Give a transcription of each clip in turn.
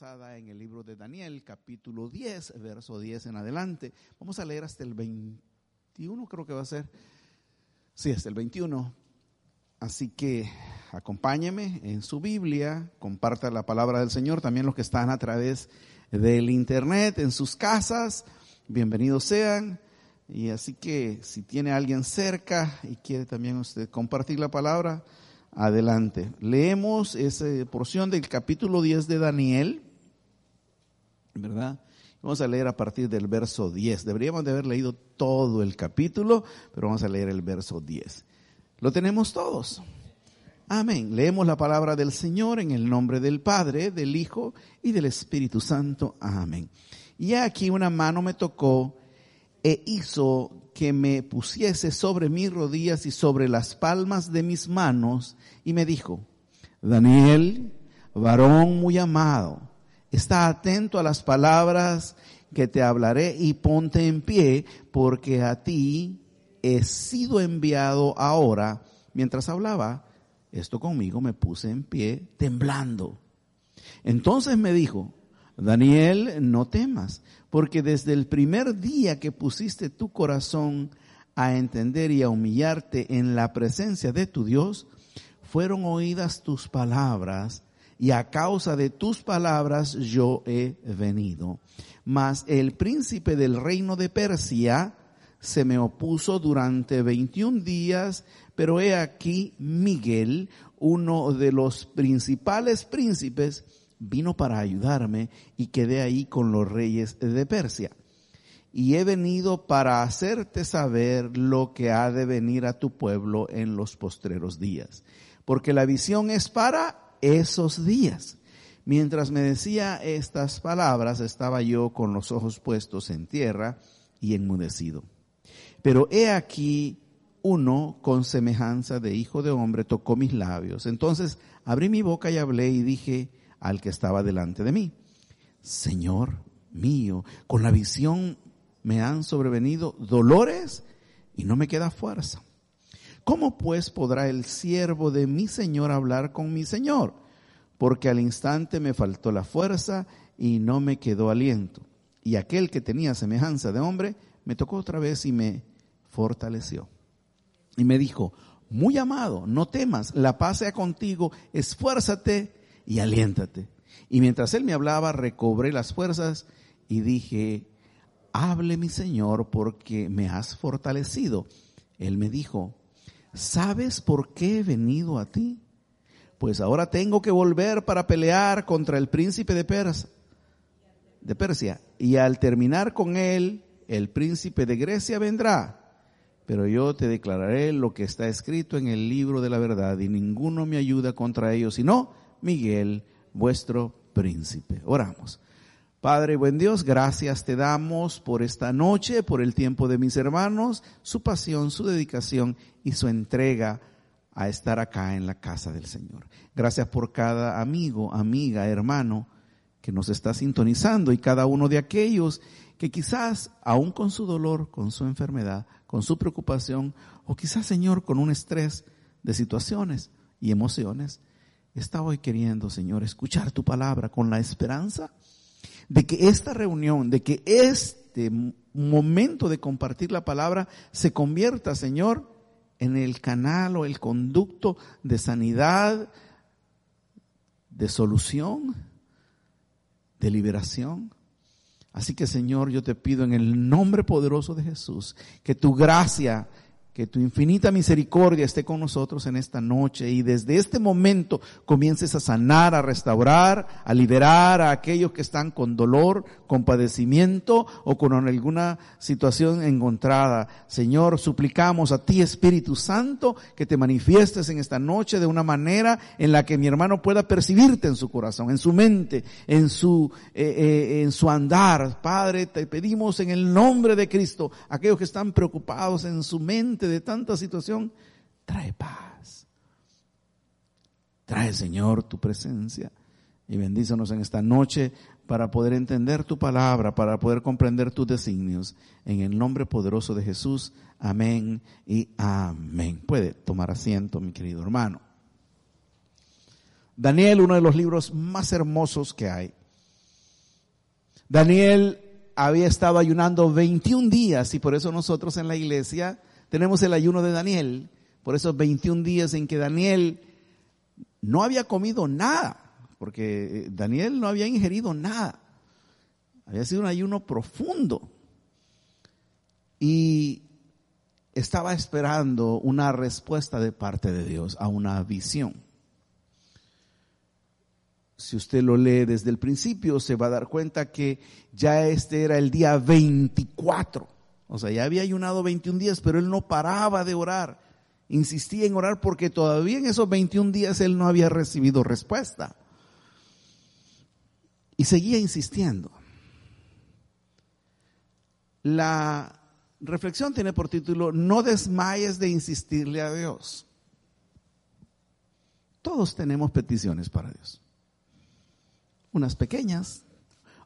En el libro de Daniel, capítulo 10, verso 10 en adelante. Vamos a leer hasta el 21, creo que va a ser. Sí, hasta el 21. Así que acompáñeme en su Biblia, comparta la palabra del Señor, también los que están a través del internet, en sus casas, bienvenidos sean. Y así que si tiene alguien cerca y quiere también usted compartir la palabra, adelante. Leemos esa porción del capítulo 10 de Daniel, ¿verdad? Vamos a leer a partir del verso 10. Deberíamos de haber leído todo el capítulo, pero vamos a leer el verso 10. Lo tenemos todos. Amén. Leemos la palabra del Señor en el nombre del Padre, del Hijo y del Espíritu Santo. Amén. Y aquí una mano me tocó e hizo que me pusiese sobre mis rodillas y sobre las palmas de mis manos y me dijo, Daniel, varón muy amado, está atento a las palabras que te hablaré y ponte en pie porque a ti he sido enviado ahora. Mientras hablaba esto conmigo me puse en pie temblando. Entonces me dijo, Daniel, no temas, porque desde el primer día que pusiste tu corazón a entender y a humillarte en la presencia de tu Dios, fueron oídas tus palabras y a causa de tus palabras yo he venido. Mas el príncipe del reino de Persia se me opuso durante 21 días, pero he aquí Miguel, uno de los principales príncipes, vino para ayudarme y quedé ahí con los reyes de Persia. Y he venido para hacerte saber lo que ha de venir a tu pueblo en los postreros días. Porque la visión es para esos días. Mientras me decía estas palabras, estaba yo con los ojos puestos en tierra y enmudecido. Pero he aquí uno con semejanza de hijo de hombre tocó mis labios. Entonces abrí mi boca y hablé y dije, al que estaba delante de mí. Señor mío, con la visión me han sobrevenido dolores y no me queda fuerza. ¿Cómo pues podrá el siervo de mi Señor hablar con mi Señor? Porque al instante me faltó la fuerza y no me quedó aliento. Y aquel que tenía semejanza de hombre me tocó otra vez y me fortaleció. Y me dijo, muy amado, no temas, la paz sea contigo, esfuérzate y aliéntate. Y mientras él me hablaba, recobré las fuerzas y dije, hable mi Señor porque me has fortalecido. Él me dijo, ¿sabes por qué he venido a ti? Pues ahora tengo que volver para pelear contra el príncipe de Persia, de Persia. Y al terminar con él, el príncipe de Grecia vendrá. Pero yo te declararé lo que está escrito en el libro de la verdad y ninguno me ayuda contra ellos, sino Miguel, vuestro príncipe. Oramos. Padre, buen Dios, gracias te damos por esta noche, por el tiempo de mis hermanos, su pasión, su dedicación y su entrega a estar acá en la casa del Señor. Gracias por cada amigo, amiga, hermano que nos está sintonizando y cada uno de aquellos que quizás, aún con su dolor, con su enfermedad, con su preocupación, o quizás, Señor, con un estrés de situaciones y emociones, está hoy queriendo, Señor, escuchar tu palabra con la esperanza de que esta reunión, de que este momento de compartir la palabra se convierta, Señor, en el canal o el conducto de sanidad, de solución, de liberación. Así que Señor, yo te pido en el nombre poderoso de Jesús que tu gracia que tu infinita misericordia esté con nosotros en esta noche y desde este momento comiences a sanar, a restaurar, a liberar a aquellos que están con dolor, con padecimiento o con alguna situación encontrada. Señor, suplicamos a ti, Espíritu Santo, que te manifiestes en esta noche de una manera en la que mi hermano pueda percibirte en su corazón, en su mente, en su, eh, eh, en su andar. Padre, te pedimos en el nombre de Cristo, aquellos que están preocupados en su mente, de tanta situación, trae paz. Trae, Señor, tu presencia y bendícenos en esta noche para poder entender tu palabra, para poder comprender tus designios. En el nombre poderoso de Jesús, amén y amén. Puede tomar asiento, mi querido hermano. Daniel, uno de los libros más hermosos que hay. Daniel había estado ayunando 21 días y por eso nosotros en la iglesia tenemos el ayuno de Daniel, por esos 21 días en que Daniel no había comido nada, porque eh, Daniel no había ingerido nada. Había sido un ayuno profundo. Y estaba esperando una respuesta de parte de Dios a una visión. Si usted lo lee desde el principio, se va a dar cuenta que ya este era el día 24 o sea, ya había ayunado 21 días, pero él no paraba de orar. Insistía en orar porque todavía en esos 21 días él no había recibido respuesta. Y seguía insistiendo. La reflexión tiene por título, no desmayes de insistirle a Dios. Todos tenemos peticiones para Dios. Unas pequeñas,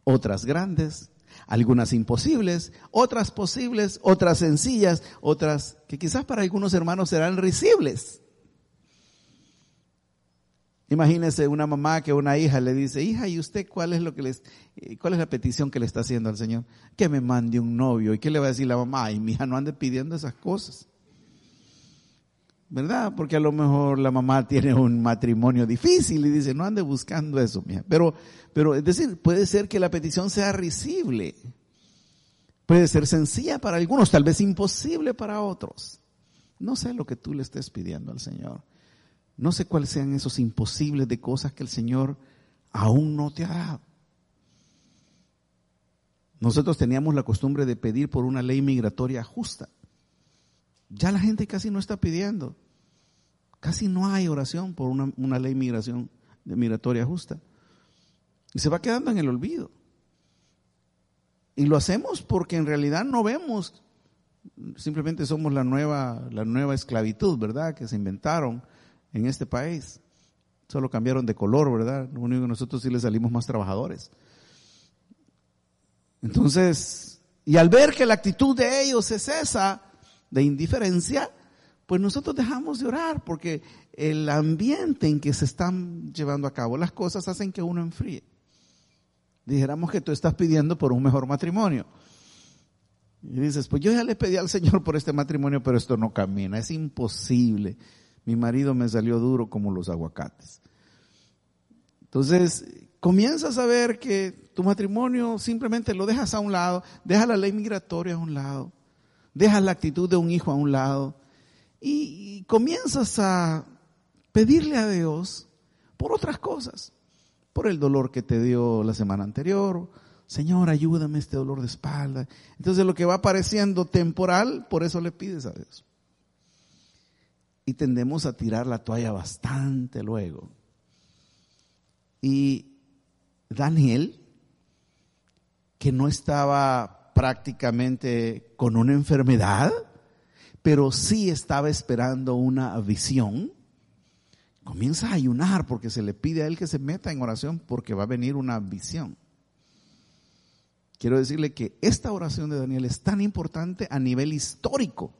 otras grandes, algunas imposibles, otras posibles, otras sencillas, otras que quizás para algunos hermanos serán risibles. Imagínese una mamá que una hija le dice, hija, ¿y usted cuál es lo que les, eh, cuál es la petición que le está haciendo al Señor? Que me mande un novio. ¿Y qué le va a decir la mamá? Ay, mi hija no ande pidiendo esas cosas. ¿Verdad? Porque a lo mejor la mamá tiene un matrimonio difícil y dice, no ande buscando eso, mija. Pero, pero es decir, puede ser que la petición sea risible. Puede ser sencilla para algunos, tal vez imposible para otros. No sé lo que tú le estés pidiendo al Señor. No sé cuáles sean esos imposibles de cosas que el Señor aún no te ha dado. Nosotros teníamos la costumbre de pedir por una ley migratoria justa. Ya la gente casi no está pidiendo. Casi no hay oración por una, ley migración, migratoria justa. Y se va quedando en el olvido. Y lo hacemos porque en realidad no vemos, simplemente somos la nueva, la nueva esclavitud, ¿verdad? Que se inventaron en este país. Solo cambiaron de color, ¿verdad? Lo único que nosotros sí le salimos más trabajadores. Entonces, y al ver que la actitud de ellos es esa, de indiferencia, pues nosotros dejamos de orar porque el ambiente en que se están llevando a cabo las cosas hacen que uno enfríe. Dijéramos que tú estás pidiendo por un mejor matrimonio. Y dices, pues yo ya le pedí al Señor por este matrimonio, pero esto no camina, es imposible. Mi marido me salió duro como los aguacates. Entonces, comienzas a ver que tu matrimonio simplemente lo dejas a un lado, deja la ley migratoria a un lado dejas la actitud de un hijo a un lado y, comienzas a pedirle a Dios por otras cosas, por el dolor que te dio la semana anterior, Señor, ayúdame este dolor de espalda. Entonces lo que va apareciendo temporal, por eso le pides a Dios. Y tendemos a tirar la toalla bastante luego. Y Daniel, que no estaba prácticamente con una enfermedad, pero sí estaba esperando una visión, comienza a ayunar porque se le pide a él que se meta en oración porque va a venir una visión. Quiero decirle que esta oración de Daniel es tan importante a nivel histórico,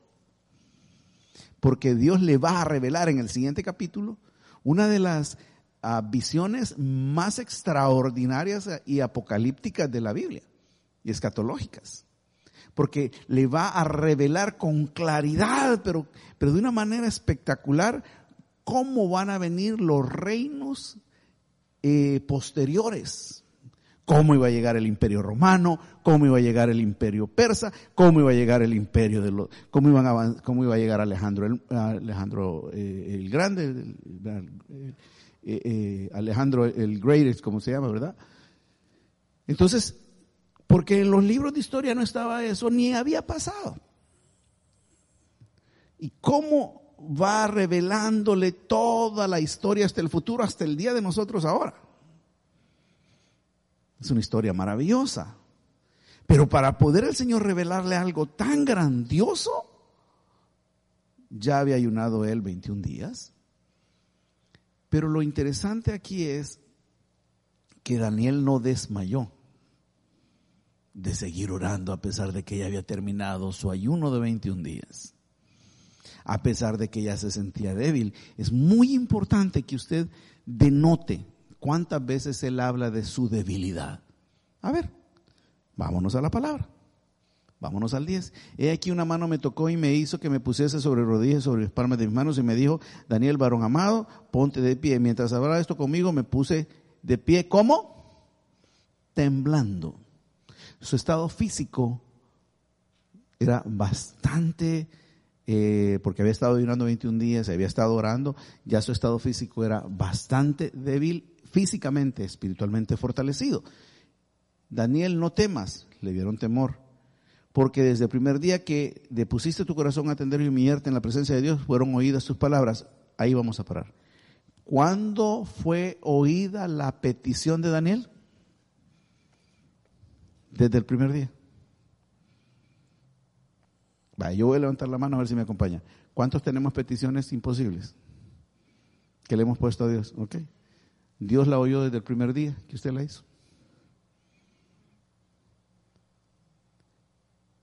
porque Dios le va a revelar en el siguiente capítulo una de las ah, visiones más extraordinarias y apocalípticas de la Biblia y escatológicas. Porque le va a revelar con claridad, pero, pero de una manera espectacular, cómo van a venir los reinos eh, posteriores, cómo iba a llegar el imperio romano, cómo iba a llegar el imperio persa, cómo iba a llegar el imperio de los, cómo iban cómo iba a llegar Alejandro el, Alejandro eh, el Grande, eh, Alejandro el Greatest, como se llama, ¿verdad? Entonces, porque en los libros de historia no estaba eso, ni había pasado. ¿Y cómo va revelándole toda la historia hasta el futuro, hasta el día de nosotros ahora? Es una historia maravillosa. Pero para poder el Señor revelarle algo tan grandioso, ya había ayunado él 21 días. Pero lo interesante aquí es que Daniel no desmayó de seguir orando a pesar de que ya había terminado su ayuno de 21 días. A pesar de que ya se sentía débil. Es muy importante que usted denote ¿Cuántas veces él habla de su debilidad? A ver, vámonos a la palabra. Vámonos al 10. He aquí una mano me tocó y me hizo que me pusiese sobre rodillas, sobre las palmas de mis manos y me dijo, Daniel, varón amado, ponte de pie. Mientras hablaba esto conmigo, me puse de pie. ¿Cómo? Temblando. Su estado físico era bastante, eh, porque había estado ayunando 21 días, había estado orando, ya su estado físico era bastante débil físicamente, espiritualmente fortalecido. Daniel, no temas, le dieron temor, porque desde el primer día que depusiste tu corazón a atender y humillarte en la presencia de Dios, fueron oídas tus palabras. Ahí vamos a parar. ¿Cuándo fue oída la petición de Daniel? Desde el primer día. Yo voy a levantar la mano a ver si me acompaña. ¿Cuántos tenemos peticiones imposibles que le hemos puesto a Dios? ¿Ok? Dios la oyó desde el primer día que usted la hizo.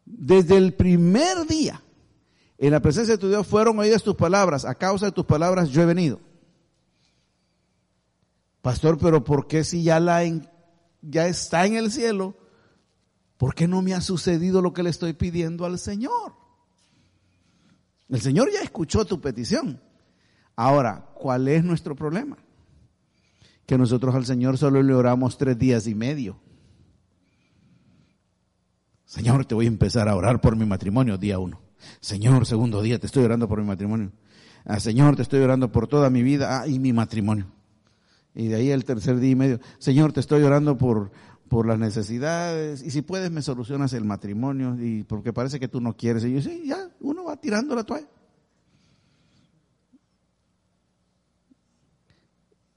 Desde el primer día, en la presencia de tu Dios fueron oídas tus palabras. A causa de tus palabras yo he venido. Pastor, pero ¿por qué si ya, la ya está en el cielo? ¿Por qué no me ha sucedido lo que le estoy pidiendo al Señor? El Señor ya escuchó tu petición. Ahora, ¿cuál es nuestro problema? que nosotros al Señor solo le oramos tres días y medio. Señor, te voy a empezar a orar por mi matrimonio, día uno. Señor, segundo día, te estoy orando por mi matrimonio. Ah, Señor, te estoy orando por toda mi vida ah, y mi matrimonio. Y de ahí el tercer día y medio, Señor, te estoy orando por, por las necesidades y si puedes me solucionas el matrimonio y porque parece que tú no quieres. Y yo, sí, ya, uno va tirando la toalla.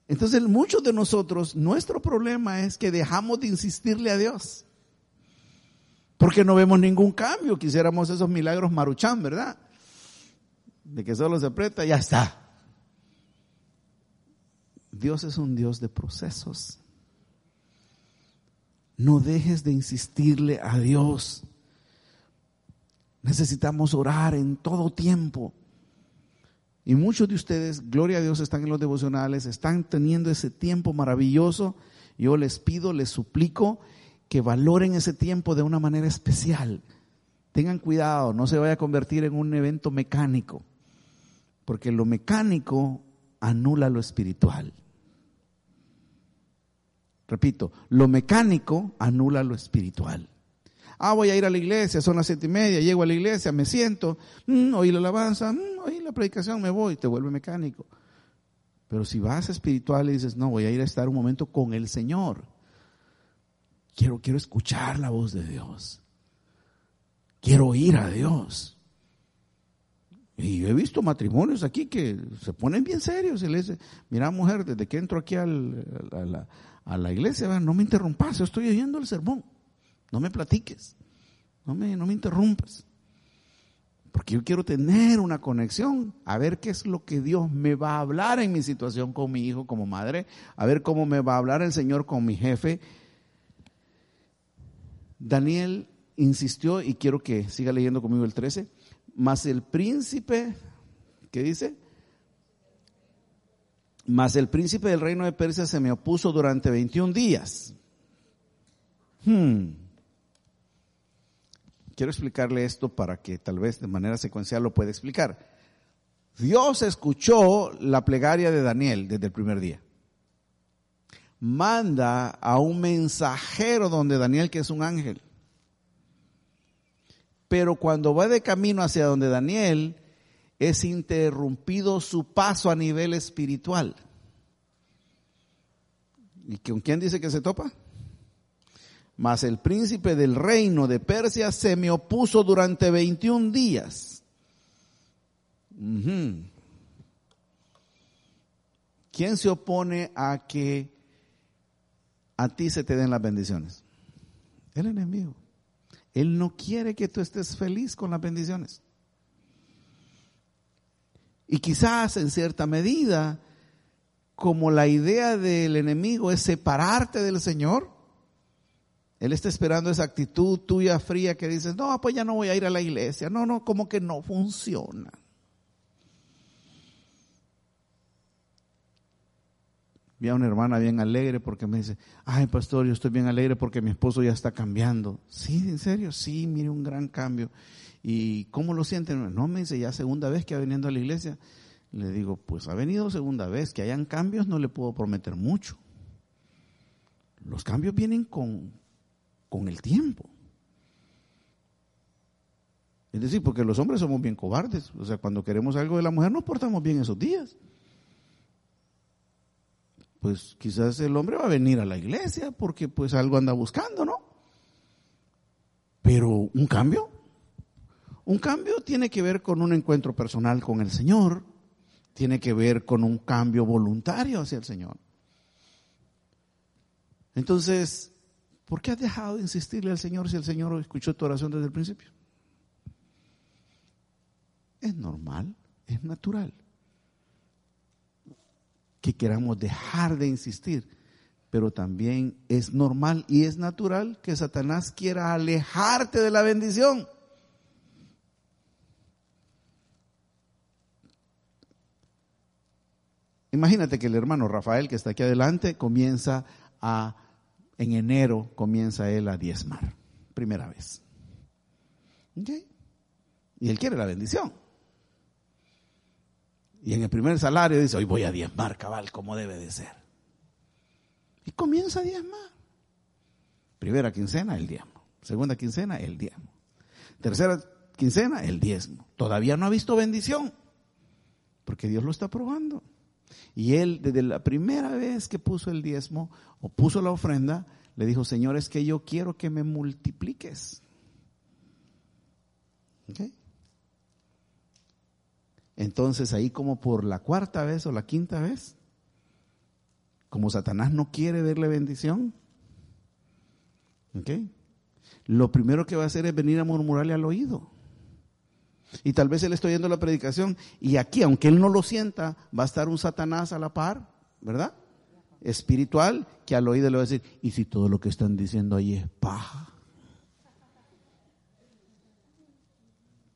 Entonces muchos de nosotros, nuestro problema es que dejamos de insistirle a Dios. Porque no vemos ningún cambio. Quisiéramos esos milagros maruchán, ¿verdad? De que solo se aprieta ya está. Dios es un Dios de procesos. No dejes de insistirle a Dios. Necesitamos orar en todo tiempo. Y muchos de ustedes, gloria a Dios, están en los devocionales, están teniendo ese tiempo maravilloso. Yo les pido, les suplico que valoren ese tiempo de una manera especial. Tengan cuidado, no se vaya a convertir en un evento mecánico, porque lo mecánico anula lo espiritual. Repito, lo mecánico anula lo espiritual. Ah, voy a ir a la iglesia, son las siete y media, llego a la iglesia, me siento, mm, oí la alabanza, mm, oí la predicación, me voy, te vuelve mecánico. Pero si vas espiritual y dices, no, voy a ir a estar un momento con el Señor. Quiero, quiero escuchar la voz de Dios. Quiero oír a Dios. Y he visto matrimonios aquí que se ponen bien serios y le dicen, mira mujer, desde que entro aquí a, la, a la iglesia, no me interrumpas, yo estoy oyendo el sermón. No me platiques. No me, no me interrumpas. Porque yo quiero tener una conexión, a ver qué es lo que Dios me va a hablar en mi situación con mi hijo como madre, a ver cómo me va a hablar el Señor con mi jefe. Daniel insistió, y quiero que siga leyendo conmigo el 13, mas el príncipe, ¿qué dice? Mas el príncipe del reino de Persia se me opuso durante 21 días. Hmm. Quiero explicarle esto para que tal vez de manera secuencial lo pueda explicar. Dios escuchó la plegaria de Daniel desde el primer día. manda a un mensajero donde Daniel, que es un ángel. Pero cuando va de camino hacia donde Daniel, es interrumpido su paso a nivel espiritual. ¿Y con quién dice que se topa? Mas el príncipe del reino de Persia se me opuso durante 21 días. ¿Quién se opone a que a ti se te den las bendiciones? El enemigo. Él no quiere que tú estés feliz con las bendiciones. Y quizás en cierta medida, como la idea del enemigo es separarte del Señor, él está esperando esa actitud tuya fría que dices, no, pues ya no voy a ir a la iglesia. No, no, como que no funciona. Vi a una hermana bien alegre porque me dice, ay pastor, yo estoy bien alegre porque mi esposo ya está cambiando. Sí, en serio, sí, mire un gran cambio. ¿Y cómo lo sienten? No, me dice, ya segunda vez que ha venido a la iglesia. Le digo, pues ha venido segunda vez, que hayan cambios no le puedo prometer mucho. Los cambios vienen con, con el tiempo. Es decir, porque los hombres somos bien cobardes. O sea, cuando queremos algo de la mujer nos portamos bien esos días pues quizás el hombre va a venir a la iglesia porque pues algo anda buscando, ¿no? Pero un cambio, un cambio tiene que ver con un encuentro personal con el Señor, tiene que ver con un cambio voluntario hacia el Señor. Entonces, ¿por qué has dejado de insistirle al Señor si el Señor escuchó tu oración desde el principio? Es normal, es natural que queramos dejar de insistir, pero también es normal y es natural que Satanás quiera alejarte de la bendición. Imagínate que el hermano Rafael, que está aquí adelante, comienza a, en enero, comienza él a diezmar, primera vez. Y él quiere la bendición. Y en el primer salario dice, hoy voy a diezmar, cabal, como debe de ser. Y comienza a diezmar. Primera quincena, el diezmo. Segunda quincena, el diezmo. Tercera quincena, el diezmo. Todavía no ha visto bendición, porque Dios lo está probando. Y él, desde la primera vez que puso el diezmo o puso la ofrenda, le dijo, Señor, es que yo quiero que me multipliques. Entonces ahí como por la cuarta vez o la quinta vez, como Satanás no quiere verle bendición, Lo primero que va a hacer es venir a murmurarle al oído. Y tal vez él está oyendo la predicación y aquí, aunque él no lo sienta, va a estar un Satanás a la par, ¿verdad? Espiritual, que al oído le va a decir, ¿y si todo lo que están diciendo ahí es paja?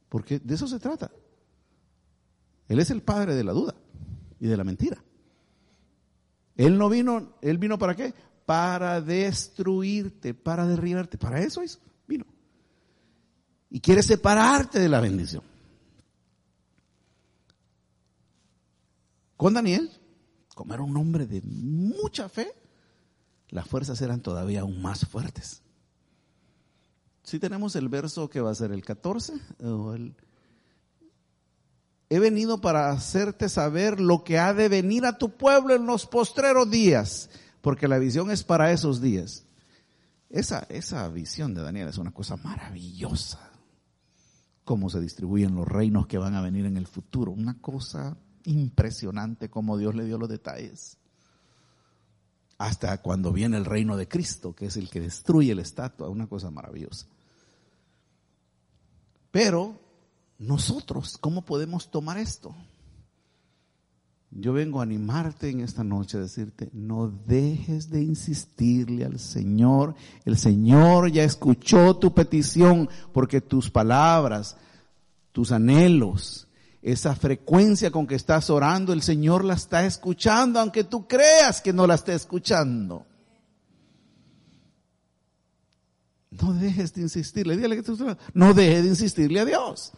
Porque de eso se trata. Él es el padre de la duda y de la mentira. Él no vino, él vino para qué? Para destruirte, para derribarte. Para eso vino. Y quiere separarte de la bendición. Con Daniel, como era un hombre de mucha fe, las fuerzas eran todavía aún más fuertes. Si tenemos el verso que va a ser el 14 o el He venido para hacerte saber lo que ha de venir a tu pueblo en los postreros días, porque la visión es para esos días. Esa, esa visión de Daniel es una cosa maravillosa. Cómo se distribuyen los reinos que van a venir en el futuro. Una cosa impresionante como Dios le dio los detalles. Hasta cuando viene el reino de Cristo, que es el que destruye la estatua. Una cosa maravillosa. Pero nosotros, ¿cómo podemos tomar esto? Yo vengo a animarte en esta noche a decirte, no dejes de insistirle al Señor. El Señor ya escuchó tu petición porque tus palabras, tus anhelos, esa frecuencia con que estás orando, el Señor la está escuchando, aunque tú creas que no la esté escuchando. No dejes de insistirle, dígale que tú, no dejes de insistirle a Dios.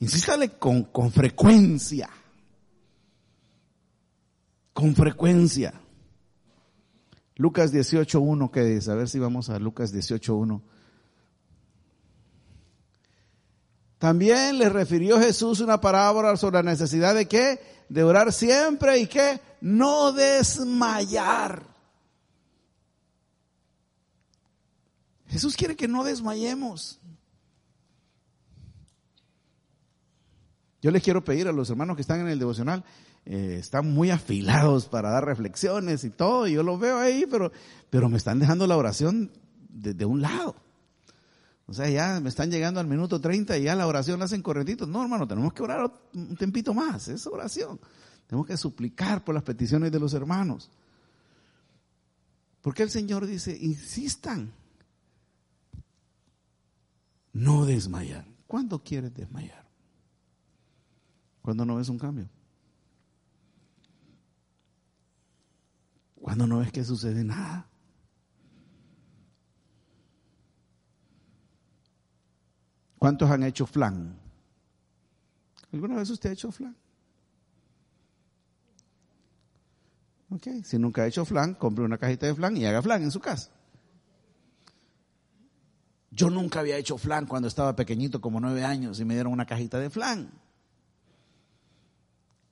Insístale con, con frecuencia. Con frecuencia. Lucas 18.1, ¿qué dice? A ver si vamos a Lucas 18.1. También le refirió Jesús una parábola sobre la necesidad de qué? De orar siempre y qué? No desmayar. Jesús quiere que no desmayemos. Yo les quiero pedir a los hermanos que están en el devocional, eh, están muy afilados para dar reflexiones y todo, yo los veo ahí, pero, pero me están dejando la oración de, de un lado. O sea, ya me están llegando al minuto 30 y ya la oración la hacen corretitos. No, hermano, tenemos que orar un tempito más, es oración. Tenemos que suplicar por las peticiones de los hermanos. Porque el Señor dice, insistan, no desmayar. ¿Cuándo quieres desmayar? Cuando no ves un cambio. Cuando no ves que sucede nada. ¿Cuántos han hecho flan? ¿Alguna vez usted ha hecho flan? Ok, si nunca ha hecho flan, compre una cajita de flan y haga flan en su casa. Yo nunca había hecho flan cuando estaba pequeñito, como nueve años, y me dieron una cajita de flan.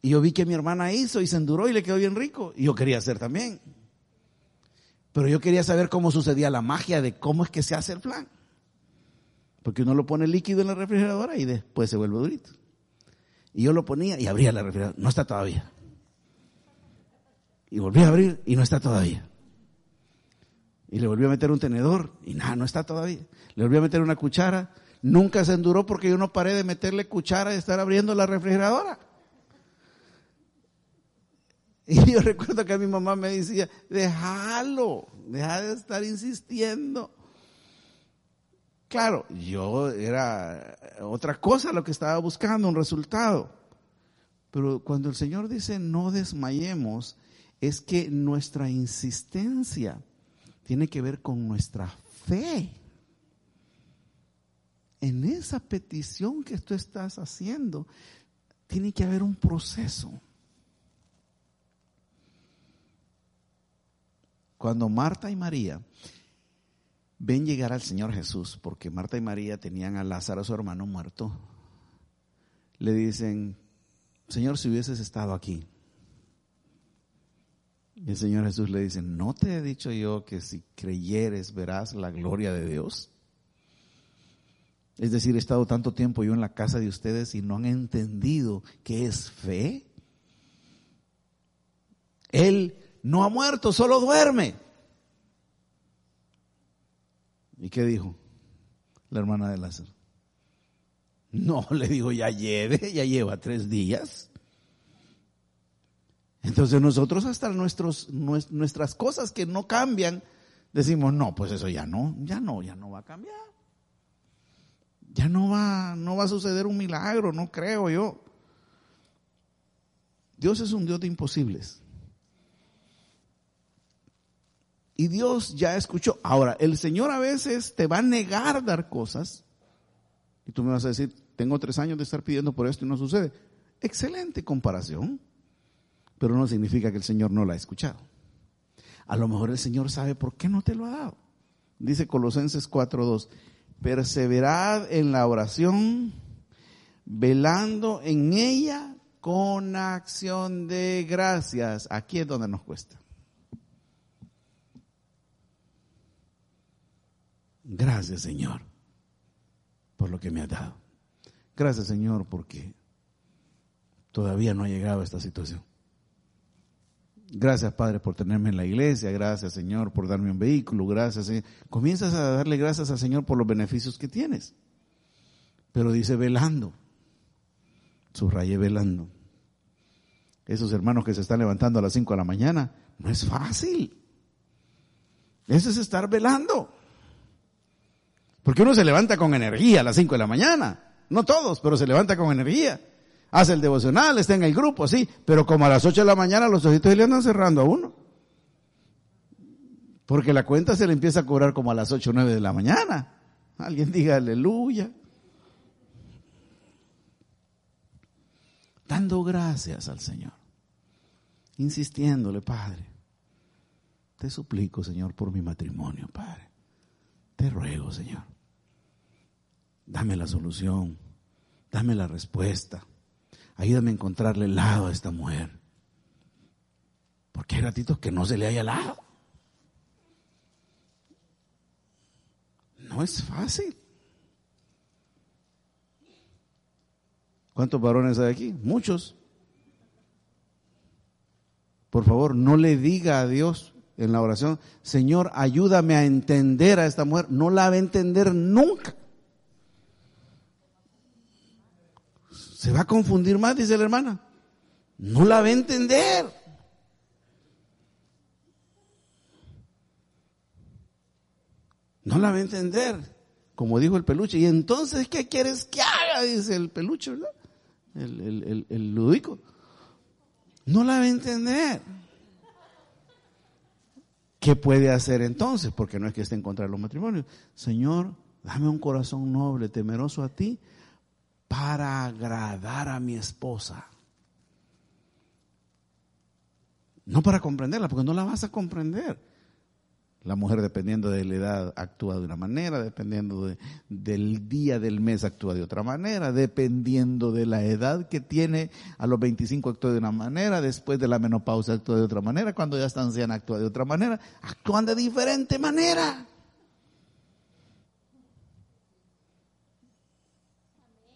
Y yo vi que mi hermana hizo y se enduró y le quedó bien rico. Y yo quería hacer también. Pero yo quería saber cómo sucedía la magia de cómo es que se hace el flan. Porque uno lo pone líquido en la refrigeradora y después se vuelve durito. Y yo lo ponía y abría la refrigeradora. No está todavía. Y volví a abrir y no está todavía. Y le volví a meter un tenedor y nada, no está todavía. Le volví a meter una cuchara. Nunca se enduró porque yo no paré de meterle cuchara y estar abriendo la refrigeradora. Y yo recuerdo que mi mamá me decía, déjalo, deja de estar insistiendo. Claro, yo era otra cosa lo que estaba buscando, un resultado. Pero cuando el Señor dice no desmayemos, es que nuestra insistencia tiene que ver con nuestra fe. En esa petición que tú estás haciendo, tiene que haber un proceso. Cuando Marta y María ven llegar al Señor Jesús, porque Marta y María tenían a Lázaro, su hermano, muerto, le dicen, Señor, si hubieses estado aquí. Y el Señor Jesús le dice, ¿no te he dicho yo que si creyeres verás la gloria de Dios? Es decir, he estado tanto tiempo yo en la casa de ustedes y no han entendido qué es fe. Él no ha muerto, solo duerme. ¿Y qué dijo la hermana de Lázaro? No, le digo, ya lleve, ya lleva tres días. Entonces nosotros hasta nuestros, nuestras cosas que no cambian, decimos, no, pues eso ya no, ya no, ya no va a cambiar. Ya no va, no va a suceder un milagro, no creo yo. Dios es un Dios de imposibles. Y Dios ya escuchó. Ahora, el Señor a veces te va a negar dar cosas. Y tú me vas a decir, tengo tres años de estar pidiendo por esto y no sucede. Excelente comparación. Pero no significa que el Señor no la ha escuchado. A lo mejor el Señor sabe por qué no te lo ha dado. Dice Colosenses 4.2, perseverad en la oración, velando en ella con acción de gracias. Aquí es donde nos cuesta. Gracias Señor por lo que me ha dado. Gracias Señor porque todavía no ha llegado a esta situación. Gracias Padre por tenerme en la iglesia, gracias Señor por darme un vehículo, gracias Señor. Comienzas a darle gracias al Señor por los beneficios que tienes. Pero dice velando, subraye velando. Esos hermanos que se están levantando a las 5 de la mañana, no es fácil. Eso es estar velando. Porque uno se levanta con energía a las 5 de la mañana. No todos, pero se levanta con energía. Hace el devocional, está en el grupo, sí. Pero como a las 8 de la mañana los ojitos le andan cerrando a uno. Porque la cuenta se le empieza a cobrar como a las 8 o 9 de la mañana. Alguien diga aleluya. Dando gracias al Señor. Insistiéndole, Padre. Te suplico, Señor, por mi matrimonio, Padre. Te ruego, Señor. Dame la solución. Dame la respuesta. Ayúdame a encontrarle el lado a esta mujer. Porque hay ratitos que no se le haya lado. No es fácil. ¿Cuántos varones hay aquí? Muchos. Por favor, no le diga a Dios en la oración, Señor, ayúdame a entender a esta mujer. No la va a entender nunca. Se va a confundir más, dice la hermana. No la va a entender. No la va a entender, como dijo el peluche. Y entonces, ¿qué quieres que haga? Dice el peluche, ¿verdad? El, el, ludico. No la va a entender. ¿Qué puede hacer entonces? Porque no es que esté en contra de los matrimonios. Señor, dame un corazón noble, temeroso a ti, para agradar a mi esposa. No para comprenderla, porque no la vas a comprender. La mujer, dependiendo de la edad, actúa de una manera, dependiendo del día del mes, actúa de otra manera, dependiendo de la edad que tiene, a los 25 actúa de una manera, después de la menopausia actúa de otra manera, cuando ya está anciana actúa de otra manera, actúan de diferente manera.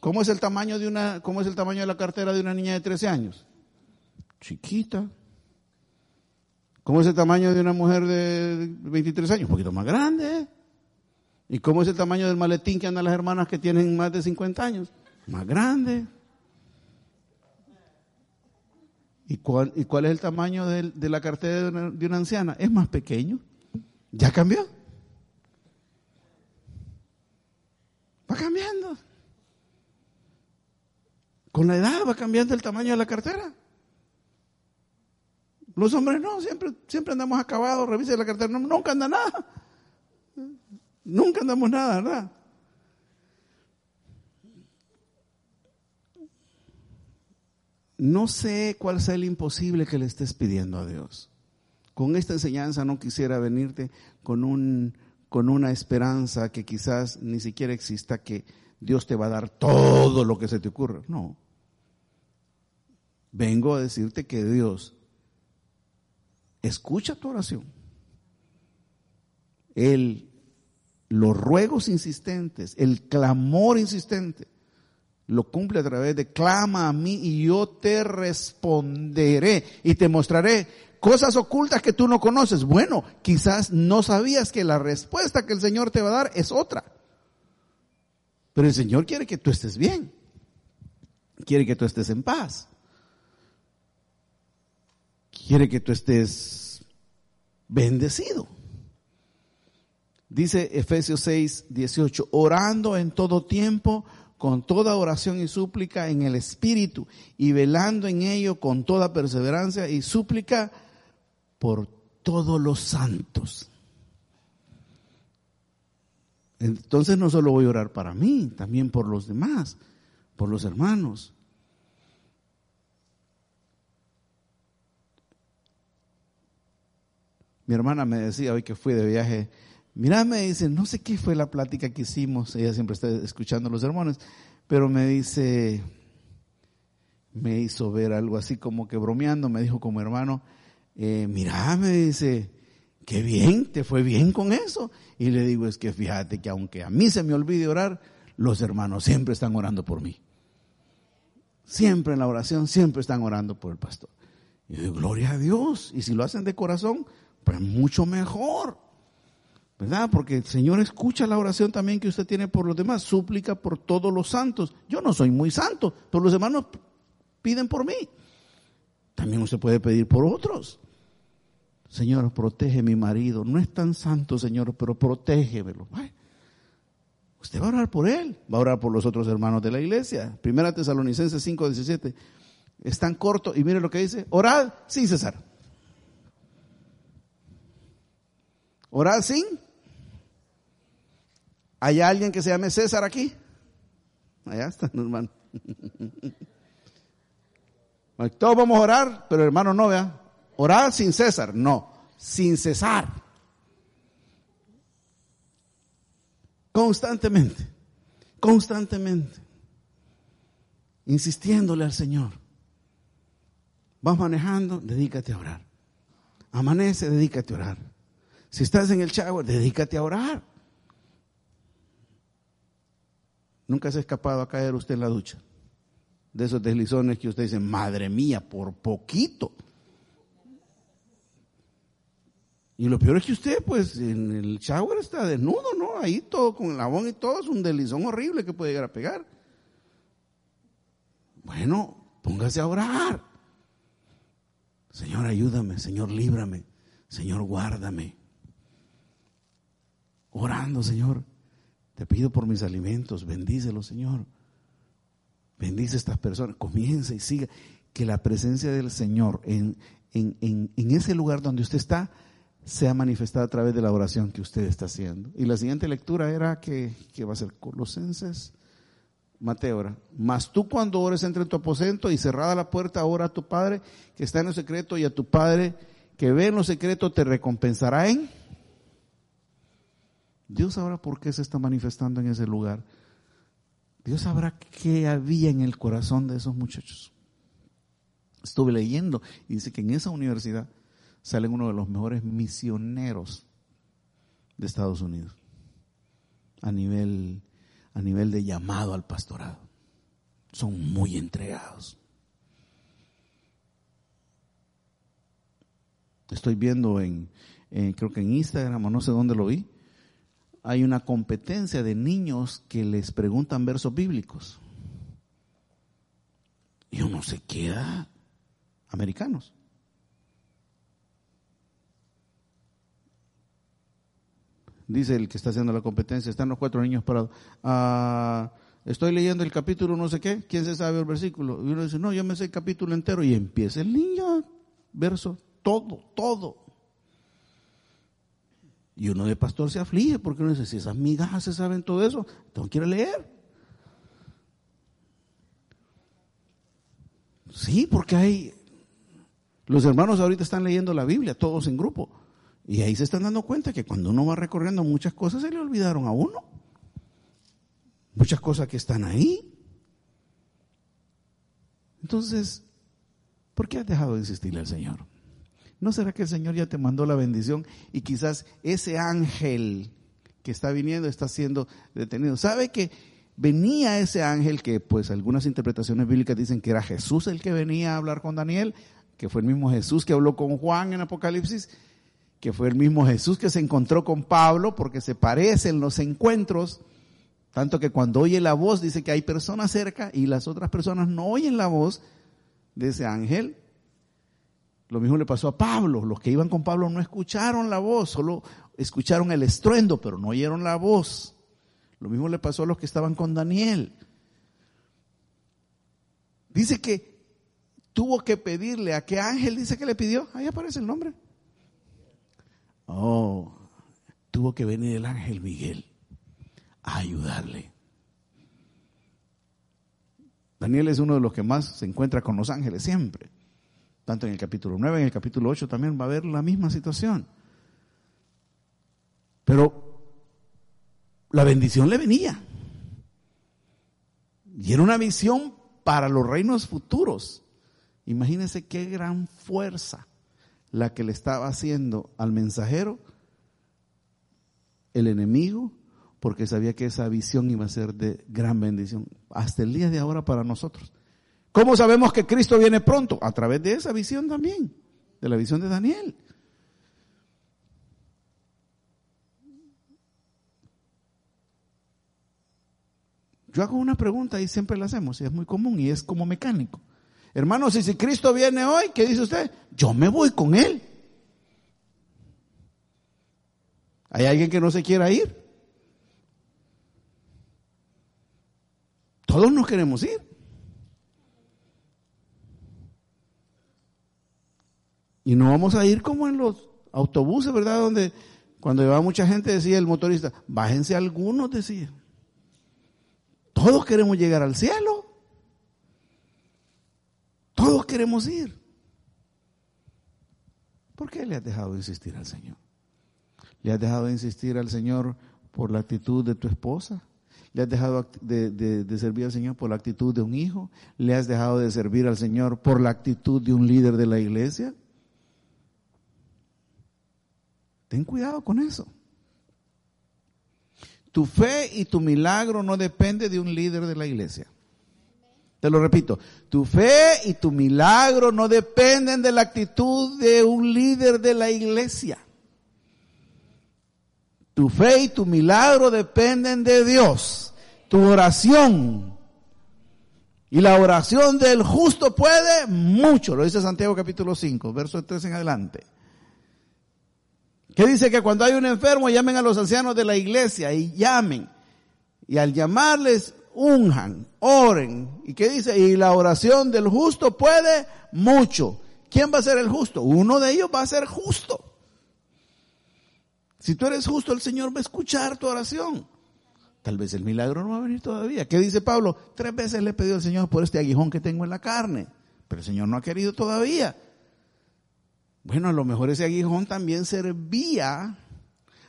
¿Cómo es el tamaño de una, cómo es el tamaño de la cartera de una niña de 13 años? Chiquita. ¿Cómo es el tamaño de una mujer de 23 años? Un poquito más grande. ¿Y cómo es el tamaño del maletín que andan las hermanas que tienen más de 50 años? Más grande. ¿Y cuál, y cuál es el tamaño de, la cartera de una anciana? Es más pequeño. ¿Ya cambió? Va cambiando. Con la edad va cambiando el tamaño de la cartera. Los hombres no, siempre, siempre andamos acabados, revise la cartera, nunca anda nada. Nunca andamos nada, ¿verdad? No sé cuál sea el imposible que le estés pidiendo a Dios. Con esta enseñanza no quisiera venirte con, un, con una esperanza que quizás ni siquiera exista, que Dios te va a dar todo lo que se te ocurra. No. Vengo a decirte que Dios escucha tu oración. El, los ruegos insistentes, el clamor insistente, lo cumple a través de clama a mí y yo te responderé y te mostraré cosas ocultas que tú no conoces. Bueno, quizás no sabías que la respuesta que el Señor te va a dar es otra. Pero el Señor quiere que tú estés bien. Quiere que tú estés en paz quiere que tú estés bendecido. Dice Efesios 6, 18, orando en todo tiempo, con toda oración y súplica en el Espíritu, y velando en ello con toda perseverancia y súplica por todos los santos. Entonces no solo voy a orar para mí, también por los demás, por los hermanos. Mi hermana me decía hoy que fui de viaje, mira, me dice, no sé qué fue la plática que hicimos, ella siempre está escuchando los sermones, pero me dice, me hizo ver algo así como que bromeando, me dijo como hermano, eh, mira, me dice, qué bien, te fue bien con eso. Y le digo, es que fíjate que aunque a mí se me olvide orar, los hermanos siempre están orando por mí. Siempre en la oración, siempre están orando por el pastor. Y yo digo, gloria a Dios. Y si lo hacen de corazón, pues mucho mejor. ¿Verdad? Porque el Señor escucha la oración también que usted tiene por los demás, súplica por todos los santos. Yo no soy muy santo, pero los hermanos piden por mí. También usted puede pedir por otros. Señor, protege mi marido. No es tan santo, Señor, pero protégemelo. Usted va a orar por él, va a orar por los otros hermanos de la iglesia. Primera Tesalonicenses 5:17. Es tan corto y mire lo que dice, orad sin cesar. Orad sin. ¿Hay alguien que se llame César aquí? Allá está, hermano. Todos vamos a orar, pero hermano no vea. Orar sin César, no. sin cesar. Constantemente, constantemente, insistiéndole al Señor. Vas manejando, dedícate a orar. Amanece, dedícate a orar. Si estás en el shower, dedícate a orar. Nunca se ha escapado a caer usted en la ducha. De esos deslizones que usted dice, madre mía, por poquito. Y lo peor es que usted, pues, en el shower está desnudo, ¿no? Ahí todo con el jabón y todo, es un deslizón horrible que puede llegar a pegar. Bueno, póngase a orar. Señor, ayúdame, Señor, líbrame, Señor, guárdame. Orando, Señor, te pido por mis alimentos, bendícelo, Señor. Bendice a estas personas, comienza y siga. Que la presencia del Señor en, en, en, ese lugar donde usted está sea manifestada a través de la oración que usted está haciendo. Y la siguiente lectura era que, que va a ser Colosenses, Mateo, ora. Mas tú cuando ores entre en tu aposento y cerrada la puerta, ora a tu Padre que está en lo secreto y a tu Padre que ve en lo secreto te recompensará en Dios sabrá por qué se está manifestando en ese lugar. Dios sabrá qué había en el corazón de esos muchachos. Estuve leyendo y dice que en esa universidad salen uno de los mejores misioneros de Estados Unidos a nivel, a nivel de llamado al pastorado. Son muy entregados. Estoy viendo en, creo que en Instagram o no sé dónde lo vi, hay una competencia de niños que les preguntan versos bíblicos. Y uno se queda americanos. Dice el que está haciendo la competencia, están los cuatro niños parados. Ah, estoy leyendo el capítulo no sé qué, ¿quién se sabe el versículo? Y uno dice, no, yo me sé el capítulo entero. Y empieza el niño, verso, todo, todo. Y uno de pastor se aflige porque uno dice, si esas migajas se saben todo eso, tengo que ir a leer. Sí, porque hay... Los hermanos ahorita están leyendo la Biblia, todos en grupo. Y ahí se están dando cuenta que cuando uno va recorriendo muchas cosas se le olvidaron a uno. Muchas cosas que están ahí. Entonces, ¿por qué has dejado de insistirle al Señor? ¿No será que el Señor ya te mandó la bendición y quizás ese ángel que está viniendo está siendo detenido? ¿Sabe que venía ese ángel que pues algunas interpretaciones bíblicas dicen que era Jesús el que venía a hablar con Daniel, que fue el mismo Jesús que habló con Juan en Apocalipsis, que fue el mismo Jesús que se encontró con Pablo porque se parecen los encuentros, tanto que cuando oye la voz dice que hay personas cerca y las otras personas no oyen la voz de ese ángel lo mismo le pasó a Pablo. Los que iban con Pablo no escucharon la voz, solo escucharon el estruendo, pero no oyeron la voz. Lo mismo le pasó a los que estaban con Daniel. Dice que tuvo que pedirle a qué ángel dice que le pidió. Ahí aparece el nombre. Oh, tuvo que venir el ángel Miguel a ayudarle. Daniel es uno de los que más se encuentra con los ángeles siempre tanto en el capítulo 9, en el capítulo 8 también va a haber la misma situación. Pero la bendición le venía. Y era una visión para los reinos futuros. Imagínense qué gran fuerza la que le estaba haciendo al mensajero el enemigo, porque sabía que esa visión iba a ser de gran bendición hasta el día de ahora para nosotros. ¿Cómo sabemos que Cristo viene pronto? A través de esa visión también, de la visión de Daniel. Yo hago una pregunta y siempre la hacemos, y es muy común y es como mecánico. Hermanos, y si Cristo viene hoy, ¿qué dice usted? Yo me voy con Él. ¿Hay alguien que no se quiera ir? Todos nos queremos ir. Y no vamos a ir como en los autobuses, ¿verdad? Donde cuando llevaba mucha gente decía el motorista, bájense algunos, decía. Todos queremos llegar al cielo. Todos queremos ir. ¿Por qué le has dejado de insistir al Señor? ¿Le has dejado de insistir al Señor por la actitud de tu esposa? ¿Le has dejado de, de, servir al Señor por la actitud de un hijo? ¿Le has dejado de servir al Señor por la actitud de un líder de la iglesia? Ten cuidado con eso. Tu fe y tu milagro no depende de un líder de la iglesia. Te lo repito, tu fe y tu milagro no dependen de la actitud de un líder de la iglesia. Tu fe y tu milagro dependen de Dios. Tu oración. Y la oración del justo puede mucho. Lo dice Santiago capítulo 5, verso 3 en adelante. Que dice que cuando hay un enfermo llamen a los ancianos de la iglesia y llamen. Y al llamarles unjan, oren. ¿Y qué dice? Y la oración del justo puede mucho. ¿Quién va a ser el justo? Uno de ellos va a ser justo. Si tú eres justo, el Señor va a escuchar tu oración. Tal vez el milagro no va a venir todavía. ¿Qué dice Pablo? Tres veces le he pedido al Señor por este aguijón que tengo en la carne, pero el Señor no ha querido todavía. Bueno, a lo mejor ese aguijón también servía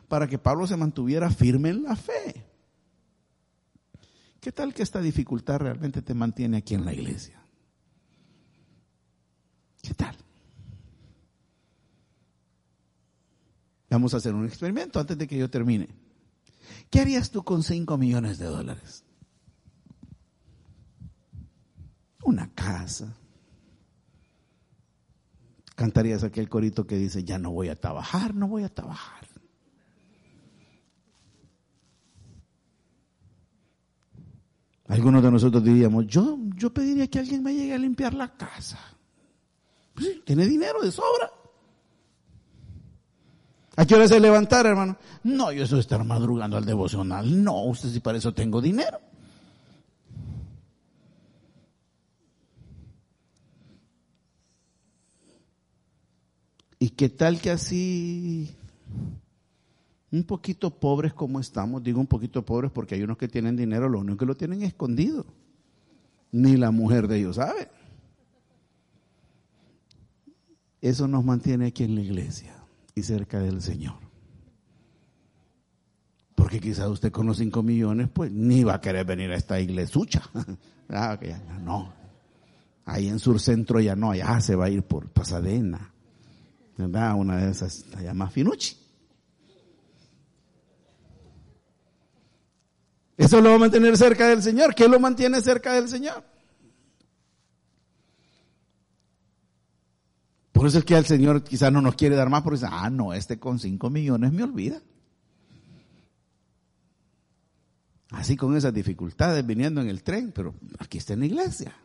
para que Pablo se mantuviera firme en la fe. ¿Qué tal que esta dificultad realmente te mantiene aquí en la iglesia? ¿Qué tal? Vamos a hacer un experimento antes de que yo termine. ¿Qué harías tú con 5 millones de dólares? Una casa. Cantarías aquel corito que dice, ya no voy a trabajar, no voy a trabajar. Algunos de nosotros diríamos, yo, yo pediría que alguien me llegue a limpiar la casa. Pues tiene dinero de sobra. ¿A qué hora se levantar, hermano? No, yo eso estar madrugando al devocional. No, usted sí para eso tengo dinero. ¿Y qué tal que así, un poquito pobres como estamos, digo un poquito pobres porque hay unos que tienen dinero, lo único que lo tienen escondido. Ni la mujer de ellos sabe. Eso nos mantiene aquí en la iglesia y cerca del Señor. Porque quizás usted con los 5 millones, pues ni va a querer venir a esta iglesucha. ah, no. Ahí en Sur Centro ya no, allá se va a ir por Pasadena. ¿Verdad? Una de esas, allá más finuchi. Eso lo va a mantener cerca del Señor. ¿Qué lo mantiene cerca del Señor? Por eso es que el Señor quizás no nos quiere dar más porque dice, ah, no, este con cinco millones me olvida. Así con esas dificultades viniendo en el tren, pero aquí está en la iglesia.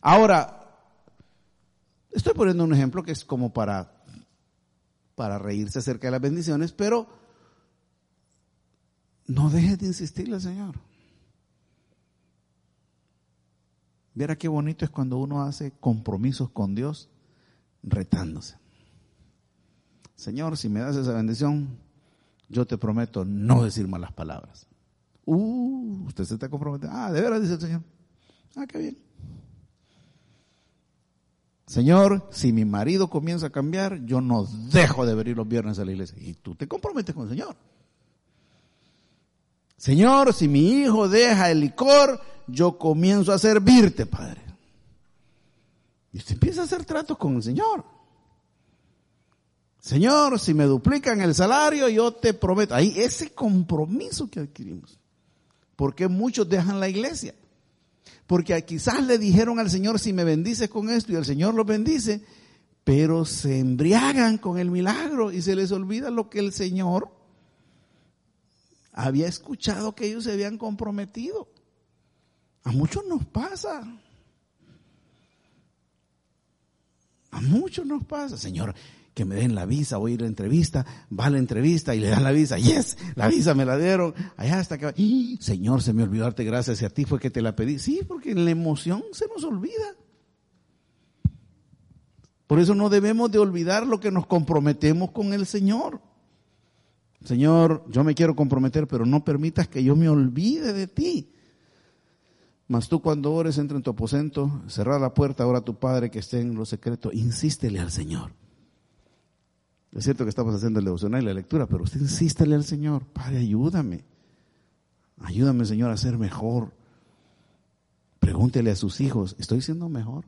Ahora, estoy poniendo un ejemplo que es como para, para reírse acerca de las bendiciones, pero no dejes de insistirle Señor. Verá qué bonito es cuando uno hace compromisos con Dios retándose. Señor, si me das esa bendición, yo te prometo no decir malas palabras. Uh, usted se está comprometiendo. Ah, de veras, dice el Señor. Ah, qué bien. Señor, si mi marido comienza a cambiar, yo no dejo de venir los viernes a la iglesia. Y tú te comprometes con el Señor. Señor, si mi hijo deja el licor, yo comienzo a servirte, Padre. Y usted empieza a hacer tratos con el Señor. Señor, si me duplican el salario, yo te prometo. Ahí ese compromiso que adquirimos. Porque muchos dejan la iglesia. Porque quizás le dijeron al Señor, si me bendices con esto, y el Señor los bendice, pero se embriagan con el milagro y se les olvida lo que el Señor había escuchado que ellos se habían comprometido. A muchos nos pasa. A muchos nos pasa. Señor, que me den la visa, voy a ir a la entrevista, va a la entrevista y le dan la visa. Yes, la visa me la dieron. Allá hasta que... Señor, se me olvidó darte gracias y a ti fue que te la pedí. Sí, porque en la emoción se nos olvida. Por eso no debemos de olvidar lo que nos comprometemos con el Señor. Señor, yo me quiero comprometer, pero no permitas que yo me olvide de ti. Mas tú cuando ores, entra en tu aposento, cerrar la puerta, ahora tu Padre que esté en lo secreto, insístele al Señor. Es cierto que estamos haciendo el devocional y la lectura, pero usted insístele al Señor, Padre, ayúdame. Ayúdame, Señor, a ser mejor. Pregúntele a sus hijos, ¿estoy siendo mejor?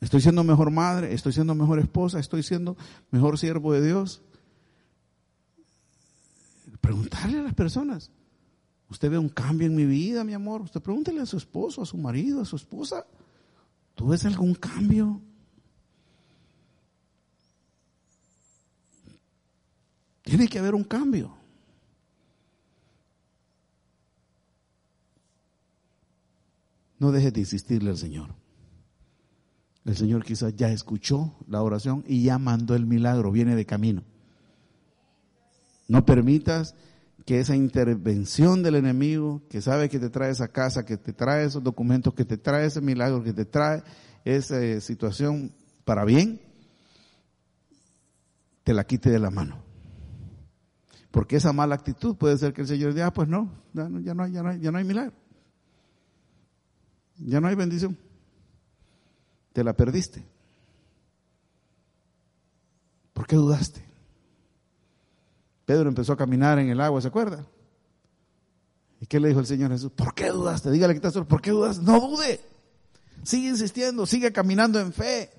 ¿Estoy siendo mejor madre? ¿Estoy siendo mejor esposa? ¿Estoy siendo mejor siervo de Dios? Preguntarle a las personas. ¿Usted ve un cambio en mi vida, mi amor? Usted pregúntele a su esposo, a su marido, a su esposa. ¿Tú ves algún cambio? Tiene que haber un cambio. No dejes de insistirle al Señor. El Señor quizás ya escuchó la oración y ya mandó el milagro, viene de camino. No permitas que esa intervención del enemigo, que sabe que te trae esa casa, que te trae esos documentos, que te trae ese milagro, que te trae esa situación para bien, te la quite de la mano. Porque esa mala actitud puede ser que el Señor diga, ah, pues no, ya no, no, ya no, hay, ya no hay milagro. Ya no hay bendición. Te la perdiste. ¿Por qué dudaste? Pedro empezó a caminar en el agua, ¿se acuerda? ¿Y qué le dijo el Señor Jesús? ¿Por qué dudaste? Dígale que estás solo. ¿Por qué dudaste? No dude. Sigue insistiendo, sigue caminando en fe.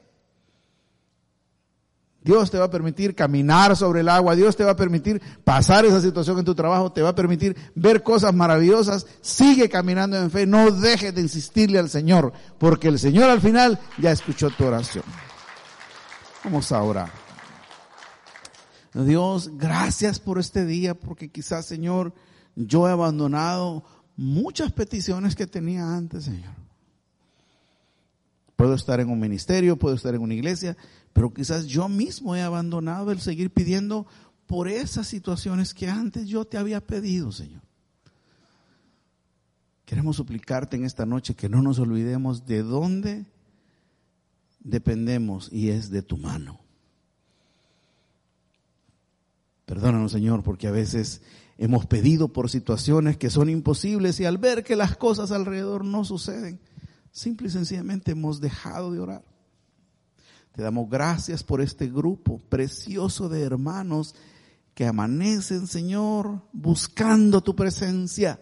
Dios te va a permitir caminar sobre el agua, Dios te va a permitir pasar esa situación en tu trabajo, te va a permitir ver cosas maravillosas. Sigue caminando en fe, no dejes de insistirle al Señor, porque el Señor al final ya escuchó tu oración. Vamos a orar. Dios, gracias por este día, porque quizás, Señor, yo he abandonado muchas peticiones que tenía antes, Señor. Puedo estar en un ministerio, puedo estar en una iglesia, pero quizás yo mismo he abandonado el seguir pidiendo por esas situaciones que antes yo te había pedido, Señor. Queremos suplicarte en esta noche que no nos olvidemos de dónde dependemos y es de tu mano. Perdónanos, Señor, porque a veces hemos pedido por situaciones que son imposibles y al ver que las cosas alrededor no suceden, simple y sencillamente hemos dejado de orar. Te damos gracias por este grupo precioso de hermanos que amanecen, Señor, buscando tu presencia.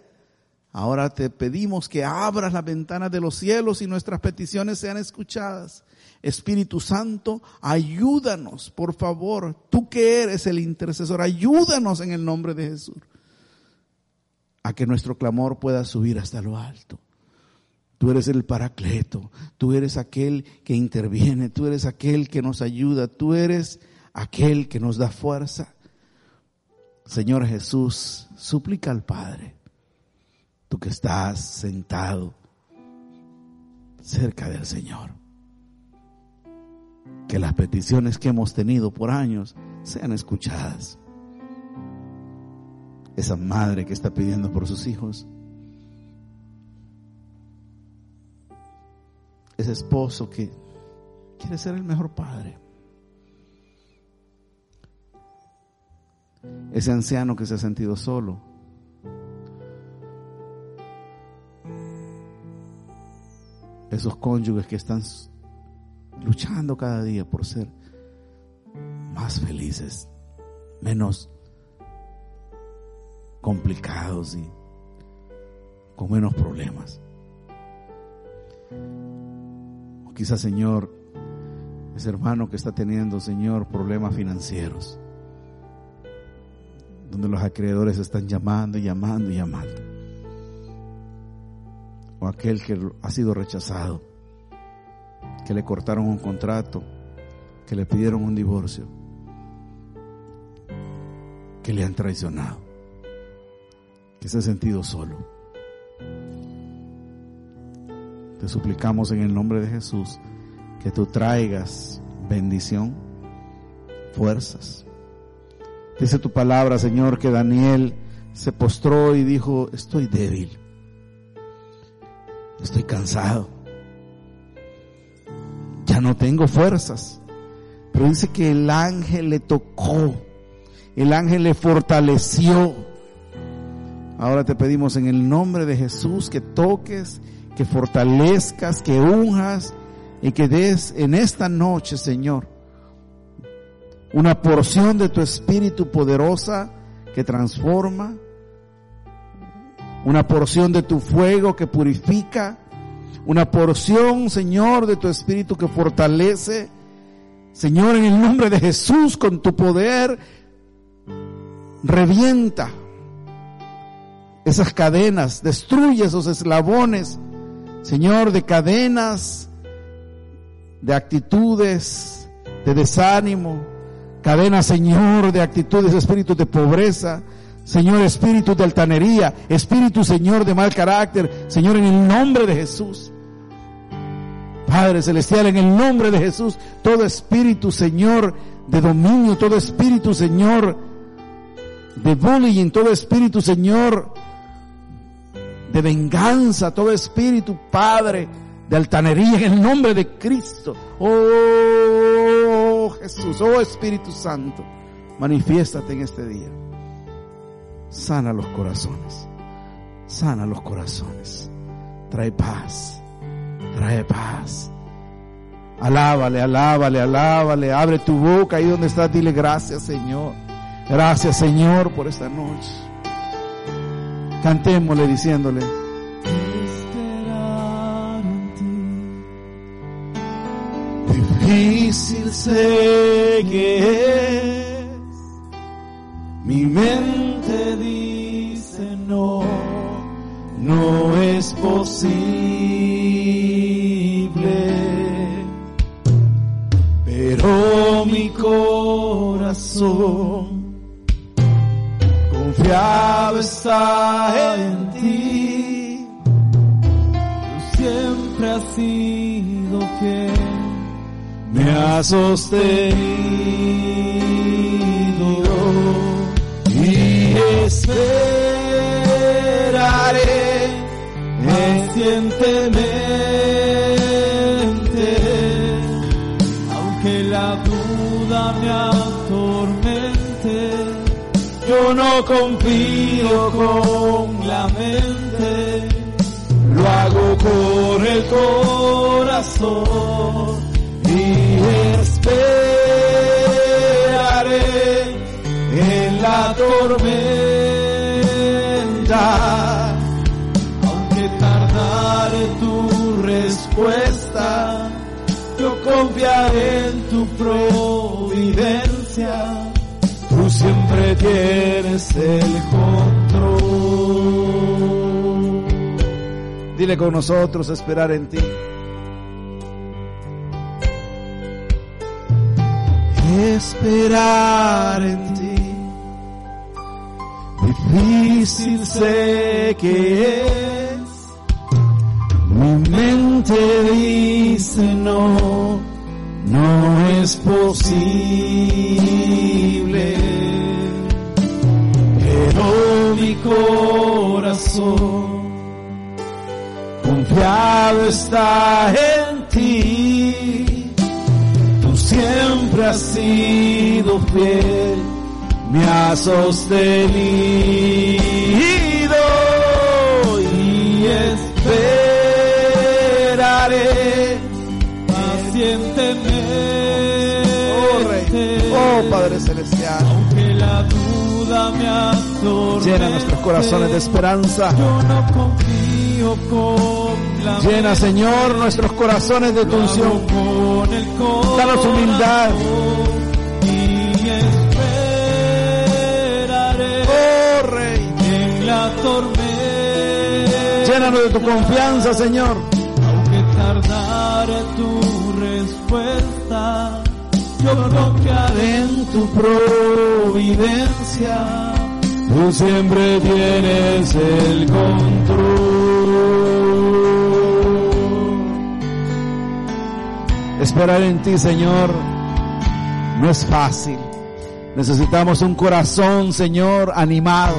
Ahora te pedimos que abras las ventanas de los cielos y nuestras peticiones sean escuchadas. Espíritu Santo, ayúdanos, por favor, tú que eres el intercesor, ayúdanos en el nombre de Jesús, a que nuestro clamor pueda subir hasta lo alto. Tú eres el paracleto, tú eres aquel que interviene, tú eres aquel que nos ayuda, tú eres aquel que nos da fuerza. Señor Jesús, suplica al Padre, tú que estás sentado cerca del Señor que las peticiones que hemos tenido por años sean escuchadas. Esa madre que está pidiendo por sus hijos. Ese esposo que quiere ser el mejor padre. Ese anciano que se ha sentido solo. Esos cónyuges que están luchando cada día por ser más felices, menos complicados y con menos problemas. O quizás, Señor, ese hermano que está teniendo, Señor, problemas financieros, donde los acreedores están llamando y llamando y llamando. O aquel que ha sido rechazado que le cortaron un contrato, que le pidieron un divorcio, que le han traicionado, que se ha sentido solo. Te suplicamos en el nombre de Jesús que tú traigas bendición, fuerzas. Dice tu palabra, Señor, que Daniel se postró y dijo, estoy débil, estoy cansado ya no tengo fuerzas. Pero dice que el ángel le tocó, el ángel le fortaleció. Ahora te pedimos en el nombre de Jesús que toques, que fortalezcas, que unjas y que des en esta noche, Señor, una porción de tu Espíritu poderosa que transforma, una porción de tu fuego que purifica, una porción, Señor, de tu Espíritu que fortalece. Señor, en el nombre de Jesús, con tu poder, revienta esas cadenas, destruye esos eslabones, Señor, de cadenas, de actitudes, de desánimo, cadenas, Señor, de actitudes, espíritus de pobreza, Señor, espíritu de altanería, espíritu, Señor, de mal carácter, Señor, en el nombre de Jesús. Padre Celestial, en el nombre de Jesús, todo espíritu, Señor, de dominio, todo espíritu, Señor, de bullying, todo espíritu, Señor, de venganza, todo espíritu, Padre, de altanería en el nombre de Cristo. Oh Jesús, oh Espíritu Santo, manifiéstate en este día. Sana los corazones, sana los corazones. Trae paz, trae paz. Alábale, alábale, alábale. Abre tu boca ahí donde estás. Dile gracias, Señor. Gracias, Señor, por esta noche. Cantémosle diciéndole. Esperar en ti. Difícil sé que es. Mi mente Te dice no, no es posible. Pero mi corazón confiado está en ti. tú siempre has sido fiel. me ha sostenido y esperaré Pacientemente, aunque la duda me no confío con la mente lo hago por el corazón y esperaré en la tormenta, aunque tardare tu respuesta, yo confiaré en tu providencia. Tú siempre tienes el control. Dile con nosotros esperar en ti. Esperar en ti. Difícil sé que es. Mi mente dice no, no es posible. Pero mi corazón confiado está en ti. Tú siempre has sido fiel, me has sostenido oh Padre Celestial, aunque la duda me atormente, llena nuestros corazones de esperanza. Yo no confío con la Llena, Señor, nuestros corazones de tu unción. Danos humildad. y esperaré Oh Rey, en la tormenta, llénanos de tu confianza, Señor. aunque tardare tu respuesta, yo confiaré En tu providencia, tú siempre tienes el control. Esperar en ti, Señor, no es fácil. Necesitamos un corazón, Señor, animado,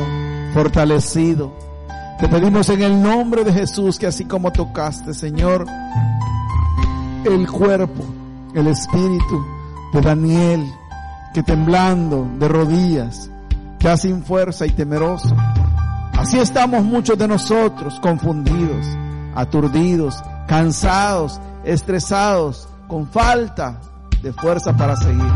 fortalecido. Te pedimos en el nombre de Jesús que así como tocaste, Señor, el cuerpo, el espíritu de Daniel, que temblando de rodillas, ya sin fuerza y temeroso, Así estamos muchos de nosotros, confundidos, aturdidos, cansados, estresados, con falta de fuerza para seguir.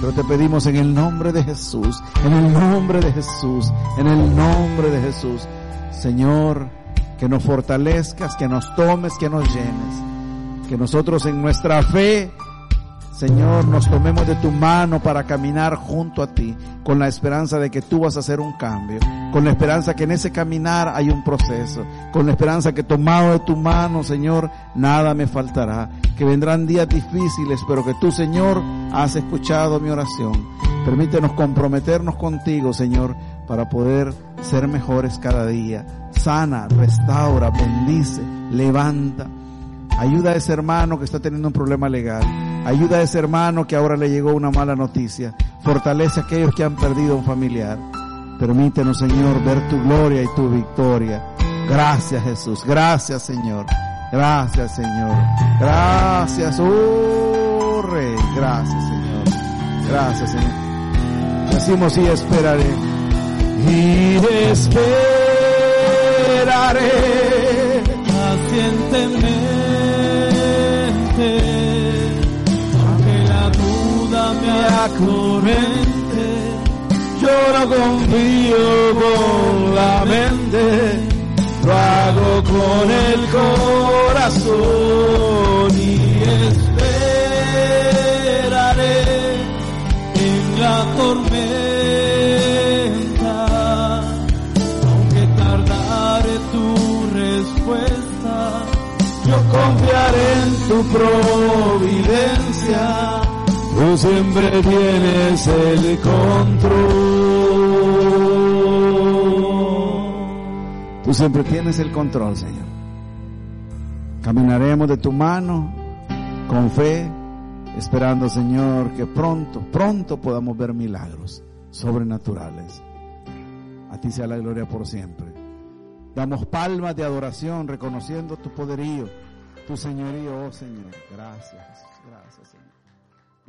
Pero te pedimos en el nombre de Jesús, en el nombre de Jesús, en el nombre de Jesús, Señor, que nos fortalezcas, que nos tomes, que nos llenes, que nosotros en nuestra fe Señor, nos tomemos de tu mano para caminar junto a ti, con la esperanza de que tú vas a hacer un cambio, con la esperanza que en ese caminar hay un proceso, con la esperanza que tomado de tu mano, Señor, nada me faltará, que vendrán días difíciles, pero que tú, Señor, has escuchado mi oración. Permítenos comprometernos contigo, Señor, para poder ser mejores cada día. Sana, restaura, bendice, levanta. Ayuda a ese hermano que está teniendo un problema legal. Ayuda a ese hermano que ahora le llegó una mala noticia. Fortalece a aquellos que han perdido un familiar. Permítenos, Señor, ver tu gloria y tu victoria. Gracias, Jesús. Gracias, Señor. Gracias, Señor. Gracias, oh Rey. Gracias, Señor. Gracias, Señor. Decimos y esperaré. Y esperaré confío con la mente, lo hago con el corazón y esperaré en la tormenta, aunque tardare tu respuesta, yo confiaré en tu providencia, tú siempre tienes el control. Tú siempre tienes el control, Señor. Caminaremos de tu mano con fe, esperando, Señor, que pronto, pronto podamos ver milagros sobrenaturales. A ti sea la gloria por siempre. Damos palmas de adoración, reconociendo tu poderío, tu señorío, oh Señor. Gracias. Gracias, Señor.